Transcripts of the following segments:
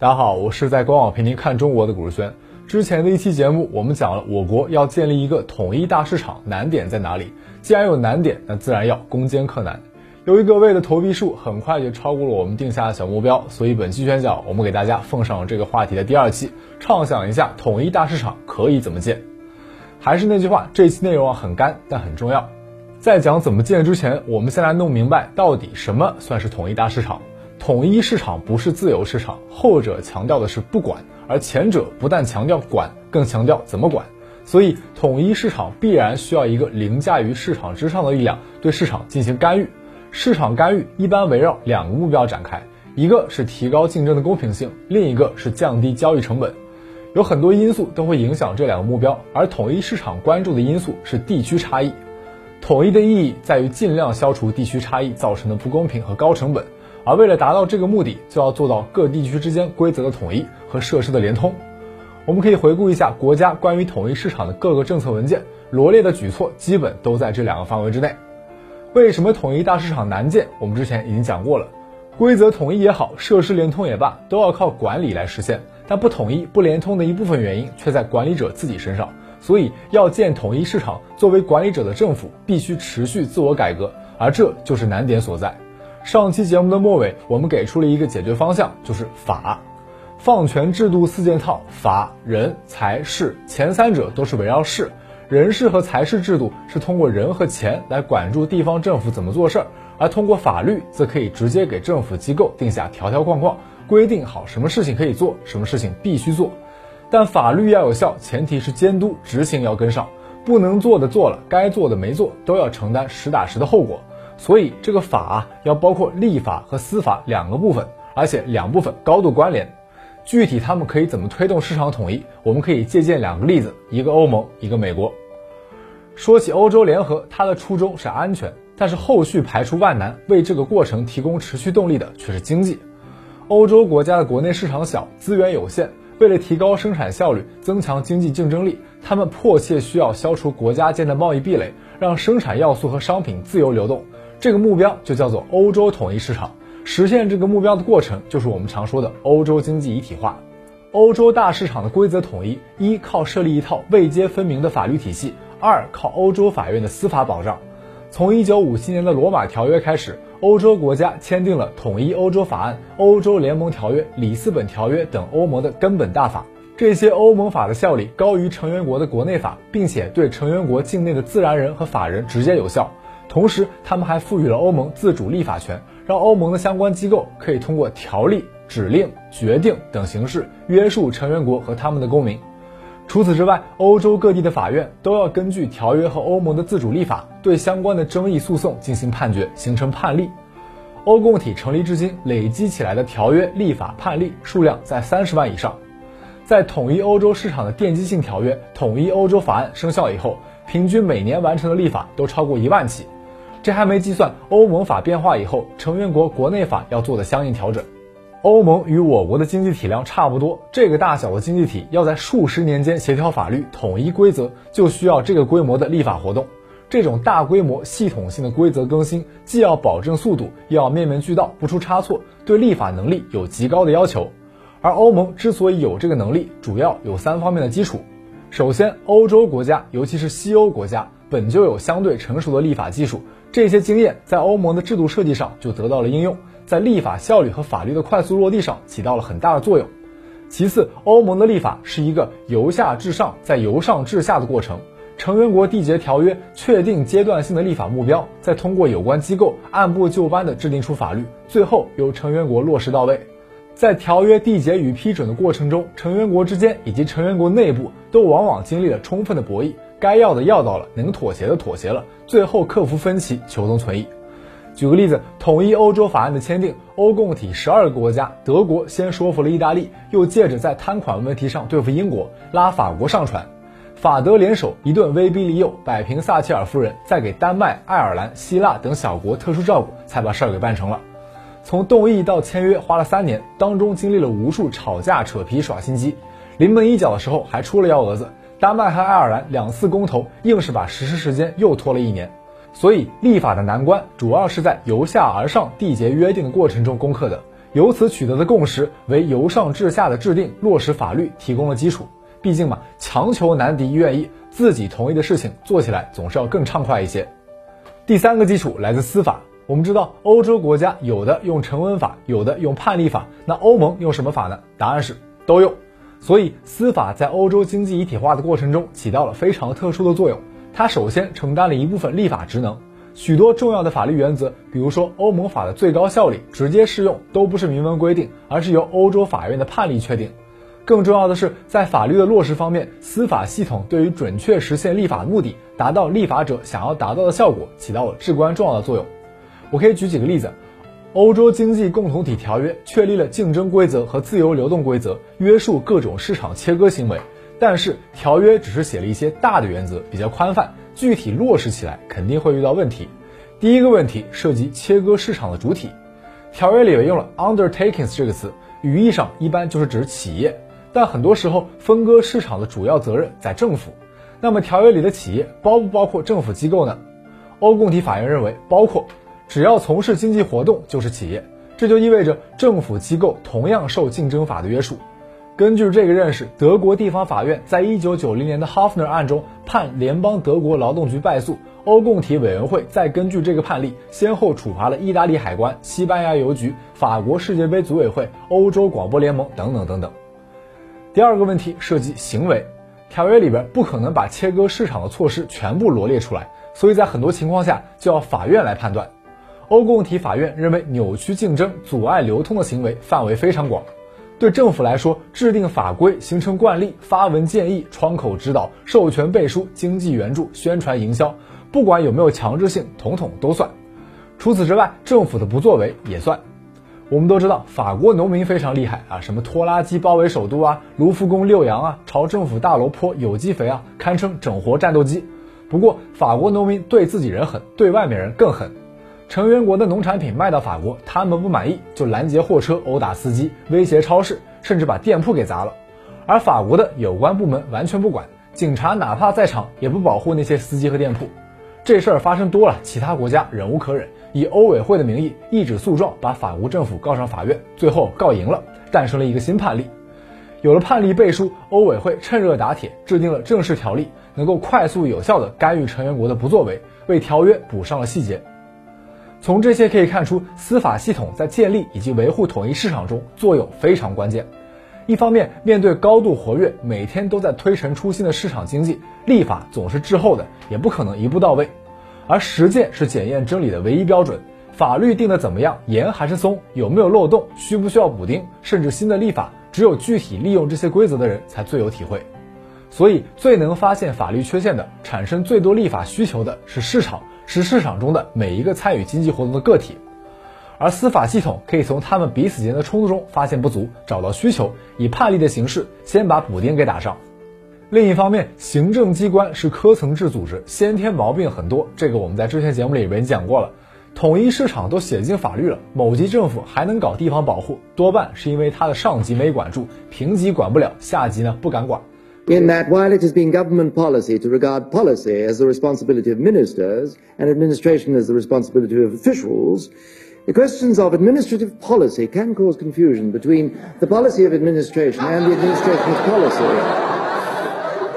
大家好，我是在官网陪您看中国的古日轩。之前的一期节目，我们讲了我国要建立一个统一大市场，难点在哪里？既然有难点，那自然要攻坚克难。由于各位的投币数很快就超过了我们定下的小目标，所以本期宣讲我们给大家奉上了这个话题的第二期，畅想一下统一大市场可以怎么建。还是那句话，这期内容啊很干，但很重要。在讲怎么建之前，我们先来弄明白到底什么算是统一大市场。统一市场不是自由市场，后者强调的是不管，而前者不但强调管，更强调怎么管。所以，统一市场必然需要一个凌驾于市场之上的力量对市场进行干预。市场干预一般围绕两个目标展开，一个是提高竞争的公平性，另一个是降低交易成本。有很多因素都会影响这两个目标，而统一市场关注的因素是地区差异。统一的意义在于尽量消除地区差异造成的不公平和高成本。而为了达到这个目的，就要做到各地区之间规则的统一和设施的联通。我们可以回顾一下国家关于统一市场的各个政策文件，罗列的举措基本都在这两个范围之内。为什么统一大市场难建？我们之前已经讲过了，规则统一也好，设施联通也罢，都要靠管理来实现。但不统一、不联通的一部分原因却在管理者自己身上。所以要建统一市场，作为管理者的政府必须持续自我改革，而这就是难点所在。上期节目的末尾，我们给出了一个解决方向，就是法。放权制度四件套，法人财事，前三者都是围绕事，人事和财事制度是通过人和钱来管住地方政府怎么做事儿，而通过法律则可以直接给政府机构定下条条框框，规定好什么事情可以做，什么事情必须做。但法律要有效，前提是监督执行要跟上，不能做的做了，该做的没做，都要承担实打实的后果。所以这个法啊，要包括立法和司法两个部分，而且两部分高度关联。具体他们可以怎么推动市场统一，我们可以借鉴两个例子，一个欧盟，一个美国。说起欧洲联合，它的初衷是安全，但是后续排除万难，为这个过程提供持续动力的却是经济。欧洲国家的国内市场小，资源有限，为了提高生产效率，增强经济竞争力，他们迫切需要消除国家间的贸易壁垒，让生产要素和商品自由流动。这个目标就叫做欧洲统一市场。实现这个目标的过程，就是我们常说的欧洲经济一体化。欧洲大市场的规则统一，一靠设立一套位阶分明的法律体系，二靠欧洲法院的司法保障。从一九五七年的罗马条约开始，欧洲国家签订了统一欧洲法案、欧洲联盟条约、里斯本条约等欧盟的根本大法。这些欧盟法的效力高于成员国的国内法，并且对成员国境内的自然人和法人直接有效。同时，他们还赋予了欧盟自主立法权，让欧盟的相关机构可以通过条例、指令、决定等形式约束成员国和他们的公民。除此之外，欧洲各地的法院都要根据条约和欧盟的自主立法，对相关的争议诉讼进行判决，形成判例。欧共体成立至今，累积起来的条约、立法、判例数量在三十万以上。在统一欧洲市场的奠基性条约《统一欧洲法案》生效以后，平均每年完成的立法都超过一万起。这还没计算欧盟法变化以后，成员国国内法要做的相应调整。欧盟与我国的经济体量差不多，这个大小的经济体要在数十年间协调法律、统一规则，就需要这个规模的立法活动。这种大规模、系统性的规则更新，既要保证速度，又要面面俱到，不出差错，对立法能力有极高的要求。而欧盟之所以有这个能力，主要有三方面的基础。首先，欧洲国家，尤其是西欧国家，本就有相对成熟的立法技术。这些经验在欧盟的制度设计上就得到了应用，在立法效率和法律的快速落地上起到了很大的作用。其次，欧盟的立法是一个由下至上再由上至下的过程，成员国缔结条约，确定阶段性的立法目标，再通过有关机构按部就班地制定出法律，最后由成员国落实到位。在条约缔结与批准的过程中，成员国之间以及成员国内部都往往经历了充分的博弈。该要的要到了，能妥协的妥协了，最后克服分歧，求同存异。举个例子，统一欧洲法案的签订，欧共体十二个国家，德国先说服了意大利，又借着在贪款问题上对付英国，拉法国上船，法德联手一顿威逼利诱，摆平撒切尔夫人，再给丹麦、爱尔兰、希腊等小国特殊照顾，才把事儿给办成了。从动议到签约花了三年，当中经历了无数吵架、扯皮、耍心机，临门一脚的时候还出了幺蛾子。丹麦和爱尔兰两次公投，硬是把实施时间又拖了一年，所以立法的难关主要是在由下而上缔结约定的过程中攻克的。由此取得的共识为由上至下的制定落实法律提供了基础。毕竟嘛，强求难敌愿意，自己同意的事情做起来总是要更畅快一些。第三个基础来自司法。我们知道，欧洲国家有的用成文法，有的用判例法。那欧盟用什么法呢？答案是都用。所以，司法在欧洲经济一体化的过程中起到了非常特殊的作用。它首先承担了一部分立法职能，许多重要的法律原则，比如说欧盟法的最高效力、直接适用，都不是明文规定，而是由欧洲法院的判例确定。更重要的是，在法律的落实方面，司法系统对于准确实现立法目的、达到立法者想要达到的效果，起到了至关重要的作用。我可以举几个例子：欧洲经济共同体条约确立了竞争规则和自由流动规则，约束各种市场切割行为。但是，条约只是写了一些大的原则，比较宽泛，具体落实起来肯定会遇到问题。第一个问题涉及切割市场的主体，条约里面用了 undertakings 这个词，语义上一般就是指企业，但很多时候分割市场的主要责任在政府。那么，条约里的企业包不包括政府机构呢？欧共体法院认为包括。只要从事经济活动就是企业，这就意味着政府机构同样受竞争法的约束。根据这个认识，德国地方法院在一九九零年的 Hofner 案中判联邦德国劳动局败诉。欧共体委员会再根据这个判例，先后处罚了意大利海关、西班牙邮局、法国世界杯组委会、欧洲广播联盟等等等等。第二个问题涉及行为，条约里边不可能把切割市场的措施全部罗列出来，所以在很多情况下就要法院来判断。欧共体法院认为，扭曲竞争、阻碍流通的行为范围非常广。对政府来说，制定法规、形成惯例、发文建议、窗口指导、授权背书、经济援助、宣传营销，不管有没有强制性，统统都算。除此之外，政府的不作为也算。我们都知道，法国农民非常厉害啊，什么拖拉机包围首都啊，卢浮宫遛羊啊，朝政府大楼泼有机肥啊，堪称整活战斗机。不过，法国农民对自己人狠，对外面人更狠。成员国的农产品卖到法国，他们不满意就拦截货车、殴打司机、威胁超市，甚至把店铺给砸了。而法国的有关部门完全不管，警察哪怕在场也不保护那些司机和店铺。这事儿发生多了，其他国家忍无可忍，以欧委会的名义一纸诉状把法国政府告上法院，最后告赢了，诞生了一个新判例。有了判例背书，欧委会趁热打铁，制定了正式条例，能够快速有效地干预成员国的不作为，为条约补上了细节。从这些可以看出，司法系统在建立以及维护统一市场中作用非常关键。一方面，面对高度活跃、每天都在推陈出新的市场经济，立法总是滞后的，也不可能一步到位。而实践是检验真理的唯一标准。法律定的怎么样，严还是松，有没有漏洞，需不需要补丁，甚至新的立法，只有具体利用这些规则的人才最有体会。所以，最能发现法律缺陷的、产生最多立法需求的是市场。是市场中的每一个参与经济活动的个体，而司法系统可以从他们彼此间的冲突中发现不足，找到需求，以判例的形式先把补丁给打上。另一方面，行政机关是科层制组织，先天毛病很多，这个我们在之前节目里边讲过了。统一市场都写进法律了，某级政府还能搞地方保护，多半是因为他的上级没管住，平级管不了，下级呢不敢管。in that while it has been government policy to regard policy as the responsibility of ministers and administration as the responsibility of officials, the questions of administrative policy can cause confusion between the policy of administration and the administration of policy.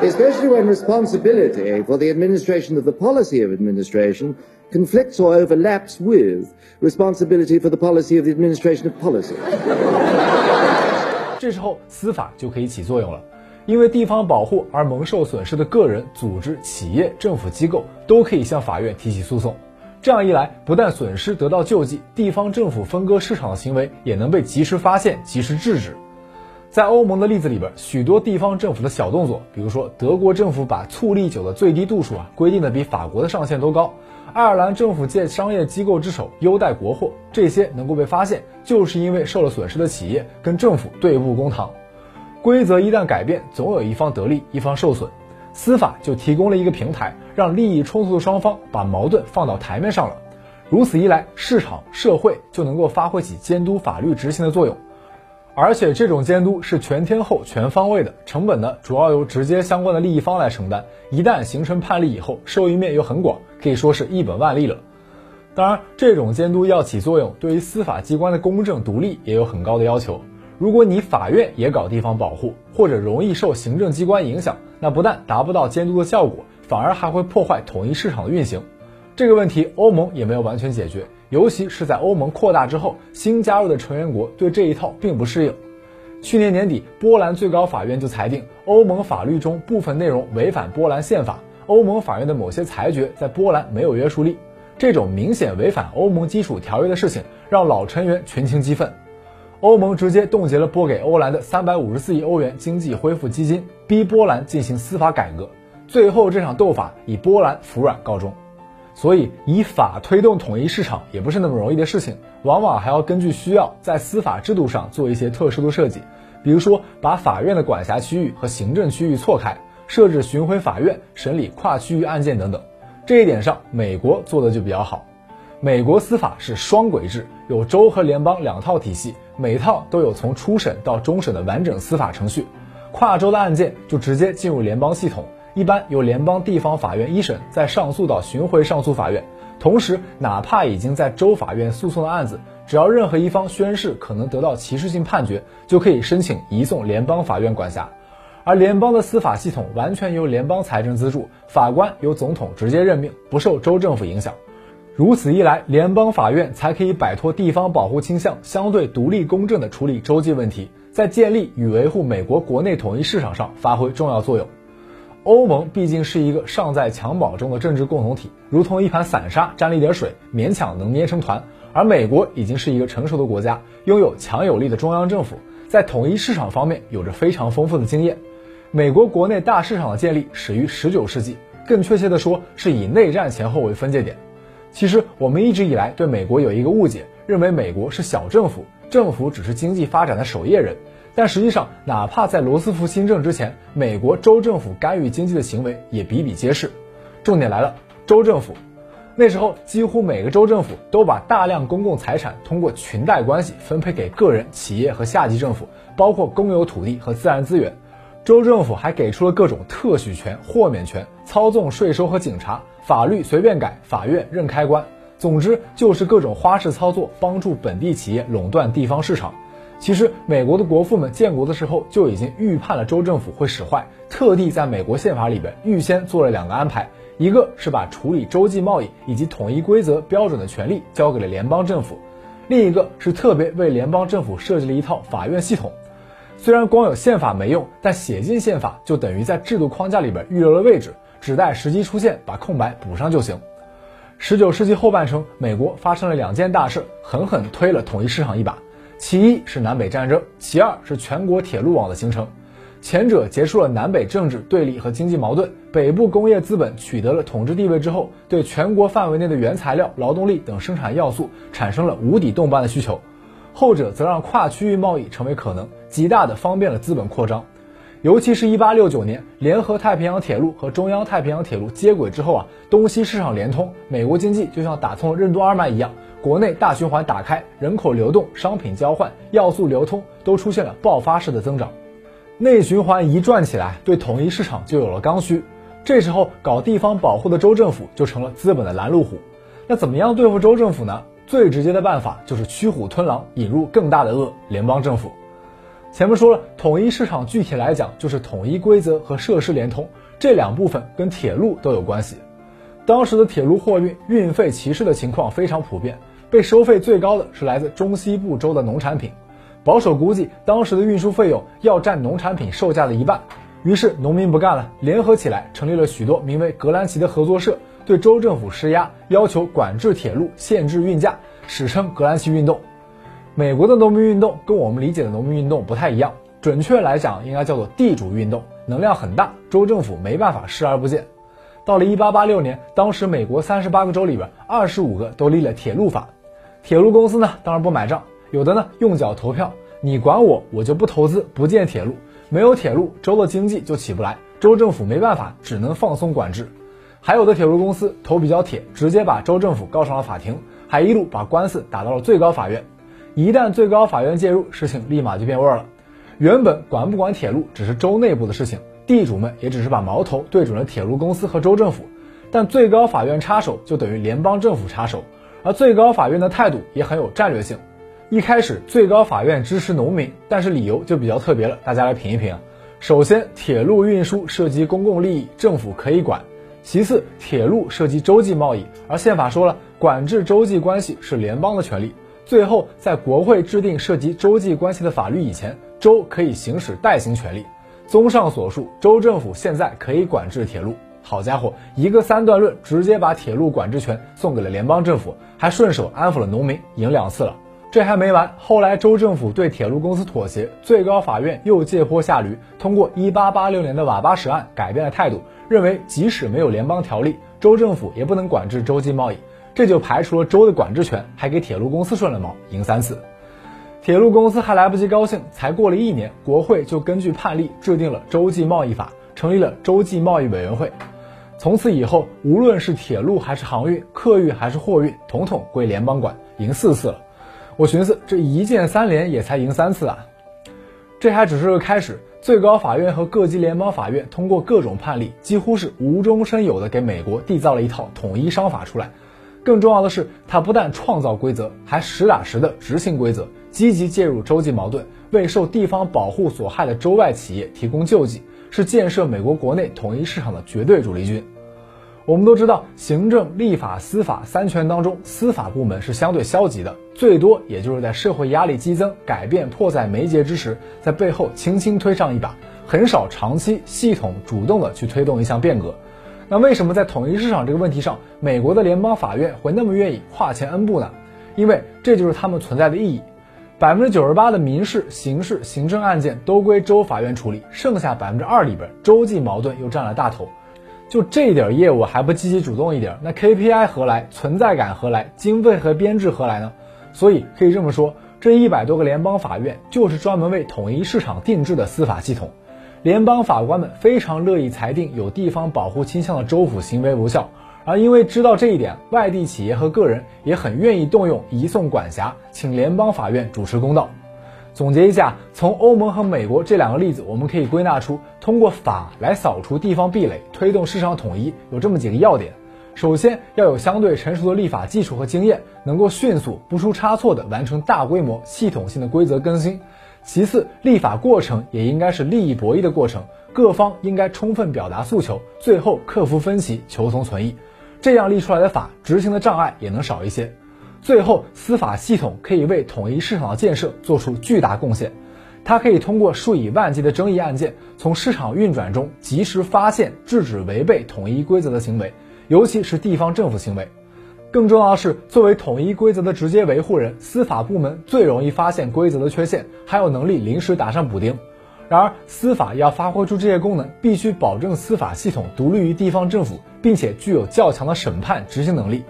Especially when responsibility for the administration of the policy of administration conflicts or overlaps with responsibility for the policy of the administration of policy. 这时候司法就可以起作用了。 因为地方保护而蒙受损失的个人、组织、企业、政府机构都可以向法院提起诉讼。这样一来，不但损失得到救济，地方政府分割市场的行为也能被及时发现、及时制止。在欧盟的例子里边，许多地方政府的小动作，比如说德国政府把醋栗酒的最低度数啊规定的比法国的上限都高；爱尔兰政府借商业机构之手优待国货，这些能够被发现，就是因为受了损失的企业跟政府对簿公堂。规则一旦改变，总有一方得利，一方受损。司法就提供了一个平台，让利益冲突的双方把矛盾放到台面上了。如此一来，市场社会就能够发挥起监督法律执行的作用。而且这种监督是全天候、全方位的，成本呢主要由直接相关的利益方来承担。一旦形成判例以后，受益面又很广，可以说是一本万利了。当然，这种监督要起作用，对于司法机关的公正独立也有很高的要求。如果你法院也搞地方保护，或者容易受行政机关影响，那不但达不到监督的效果，反而还会破坏统一市场的运行。这个问题，欧盟也没有完全解决，尤其是在欧盟扩大之后，新加入的成员国对这一套并不适应。去年年底，波兰最高法院就裁定，欧盟法律中部分内容违反波兰宪法，欧盟法院的某些裁决在波兰没有约束力。这种明显违反欧盟基础条约的事情，让老成员群情激愤，欧盟直接冻结了拨给欧兰的三百五十四亿欧元经济恢复基金，逼波兰进行司法改革。最后，这场斗法以波兰服软告终。所以，以法推动统一市场也不是那么容易的事情，往往还要根据需要，在司法制度上做一些特殊的设计，比如说把法院的管辖区域和行政区域错开，设置巡回法院审理跨区域案件等等。这一点上，美国做的就比较好。美国司法是双轨制，有州和联邦两套体系，每套都有从初审到终审的完整司法程序。跨州的案件就直接进入联邦系统。一般由联邦地方法院一审，再上诉到巡回上诉法院。同时，哪怕已经在州法院诉讼的案子，只要任何一方宣誓可能得到歧视性判决，就可以申请移送联邦法院管辖。而联邦的司法系统完全由联邦财政资助，法官由总统直接任命，不受州政府影响。如此一来，联邦法院才可以摆脱地方保护倾向，相对独立公正地处理州际问题，在建立与维护美国国内统一市场上发挥重要作用。欧盟毕竟是一个尚在襁褓中的政治共同体，如同一盘散沙，沾了一点水，勉强能捏成团。而美国已经是一个成熟的国家，拥有强有力的中央政府，在统一市场方面有着非常丰富的经验。美国国内大市场的建立始于19世纪，更确切的说，是以内战前后为分界点。其实我们一直以来对美国有一个误解，认为美国是小政府，政府只是经济发展的守夜人。但实际上，哪怕在罗斯福新政之前，美国州政府干预经济的行为也比比皆是。重点来了，州政府，那时候几乎每个州政府都把大量公共财产通过裙带关系分配给个人、企业和下级政府，包括公有土地和自然资源。州政府还给出了各种特许权、豁免权，操纵税收和警察，法律随便改，法院任开关。总之就是各种花式操作，帮助本地企业垄断地方市场。其实，美国的国父们建国的时候就已经预判了州政府会使坏，特地在美国宪法里边预先做了两个安排：一个是把处理洲际贸易以及统一规则标准的权利交给了联邦政府；另一个是特别为联邦政府设计了一套法院系统。虽然光有宪法没用，但写进宪法就等于在制度框架里边预留了位置，只待时机出现把空白补上就行。十九世纪后半程，美国发生了两件大事，狠狠推了统一市场一把。其一是南北战争，其二是全国铁路网的形成。前者结束了南北政治对立和经济矛盾，北部工业资本取得了统治地位之后，对全国范围内的原材料、劳动力等生产要素产生了无底洞般的需求。后者则让跨区域贸易成为可能，极大的方便了资本扩张。尤其是一八六九年，联合太平洋铁路和中央太平洋铁路接轨之后啊，东西市场连通，美国经济就像打通了任督二脉一样。国内大循环打开，人口流动、商品交换、要素流通都出现了爆发式的增长，内循环一转起来，对统一市场就有了刚需。这时候搞地方保护的州政府就成了资本的拦路虎。那怎么样对付州政府呢？最直接的办法就是驱虎吞狼，引入更大的恶——联邦政府。前面说了，统一市场具体来讲就是统一规则和设施连通，这两部分跟铁路都有关系。当时的铁路货运运费歧视的情况非常普遍。被收费最高的是来自中西部州的农产品，保守估计当时的运输费用要占农产品售价的一半。于是农民不干了，联合起来成立了许多名为格兰奇的合作社，对州政府施压，要求管制铁路、限制运价，史称格兰奇运动。美国的农民运动跟我们理解的农民运动不太一样，准确来讲应该叫做地主运动，能量很大，州政府没办法视而不见。到了1886年，当时美国38个州里边，25个都立了铁路法。铁路公司呢，当然不买账，有的呢用脚投票，你管我，我就不投资不建铁路，没有铁路，州的经济就起不来，州政府没办法，只能放松管制。还有的铁路公司头比较铁，直接把州政府告上了法庭，还一路把官司打到了最高法院。一旦最高法院介入，事情立马就变味儿了。原本管不管铁路只是州内部的事情，地主们也只是把矛头对准了铁路公司和州政府，但最高法院插手就等于联邦政府插手。而最高法院的态度也很有战略性。一开始，最高法院支持农民，但是理由就比较特别了，大家来品一品。首先，铁路运输涉及公共利益，政府可以管；其次，铁路涉及洲际贸易，而宪法说了，管制洲际关系是联邦的权利。最后，在国会制定涉及州际关系的法律以前，州可以行使代行权利。综上所述，州政府现在可以管制铁路。好家伙，一个三段论，直接把铁路管制权送给了联邦政府，还顺手安抚了农民，赢两次了。这还没完，后来州政府对铁路公司妥协，最高法院又借坡下驴，通过1886年的瓦巴什案改变了态度，认为即使没有联邦条例，州政府也不能管制州际贸易，这就排除了州的管制权，还给铁路公司顺了毛，赢三次。铁路公司还来不及高兴，才过了一年，国会就根据判例制定了洲际贸易法，成立了洲际贸易委员会，从此以后，无论是铁路还是航运、客运还是货运，统统归联邦管，赢四次了。我寻思，这一键三连也才赢三次啊，这还只是个开始。最高法院和各级联邦法院通过各种判例，几乎是无中生有的给美国缔造了一套统一商法出来。更重要的是，它不但创造规则，还实打实的执行规则，积极介入洲际矛盾，为受地方保护所害的州外企业提供救济，是建设美国国内统一市场的绝对主力军。我们都知道，行政、立法、司法三权当中，司法部门是相对消极的，最多也就是在社会压力激增、改变迫在眉睫之时，在背后轻轻推上一把，很少长期系统主动的去推动一项变革。那为什么在统一市场这个问题上，美国的联邦法院会那么愿意跨前 N 步呢？因为这就是他们存在的意义。百分之九十八的民事、刑事、行政案件都归州法院处理，剩下百分之二里边，州际矛盾又占了大头。就这点业务还不积极主动一点，那 KPI 何来？存在感何来？经费和编制何来呢？所以可以这么说，这一百多个联邦法院就是专门为统一市场定制的司法系统。联邦法官们非常乐意裁定有地方保护倾向的州府行为无效，而因为知道这一点，外地企业和个人也很愿意动用移送管辖，请联邦法院主持公道。总结一下，从欧盟和美国这两个例子，我们可以归纳出，通过法来扫除地方壁垒，推动市场统一，有这么几个要点：首先，要有相对成熟的立法技术和经验，能够迅速不出差错地完成大规模系统性的规则更新；其次，立法过程也应该是利益博弈的过程，各方应该充分表达诉求，最后克服分歧，求同存异，这样立出来的法，执行的障碍也能少一些。最后，司法系统可以为统一市场的建设做出巨大贡献。它可以通过数以万计的争议案件，从市场运转中及时发现、制止违背统一规则的行为，尤其是地方政府行为。更重要的是，作为统一规则的直接维护人，司法部门最容易发现规则的缺陷，还有能力临时打上补丁。然而，司法要发挥出这些功能，必须保证司法系统独立于地方政府，并且具有较强的审判执行能力。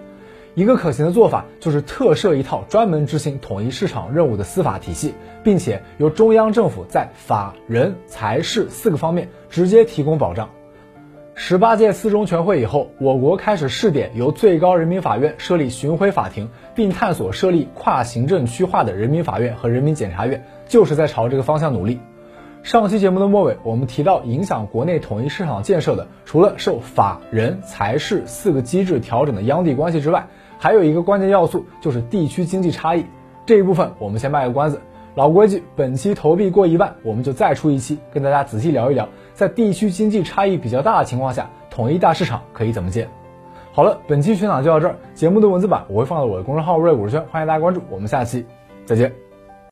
一个可行的做法就是特设一套专门执行统一市场任务的司法体系，并且由中央政府在法人财事四个方面直接提供保障。十八届四中全会以后，我国开始试点由最高人民法院设立巡回法庭，并探索设立跨行政区划的人民法院和人民检察院，就是在朝这个方向努力。上期节目的末尾，我们提到影响国内统一市场建设的，除了受法人财事四个机制调整的央地关系之外，还有一个关键要素就是地区经济差异，这一部分我们先卖个关子。老规矩，本期投币过一万，我们就再出一期，跟大家仔细聊一聊，在地区经济差异比较大的情况下，统一大市场可以怎么建。好了，本期全场就到这儿，节目的文字版我会放到我的公众号“瑞股市圈”，欢迎大家关注，我们下期再见。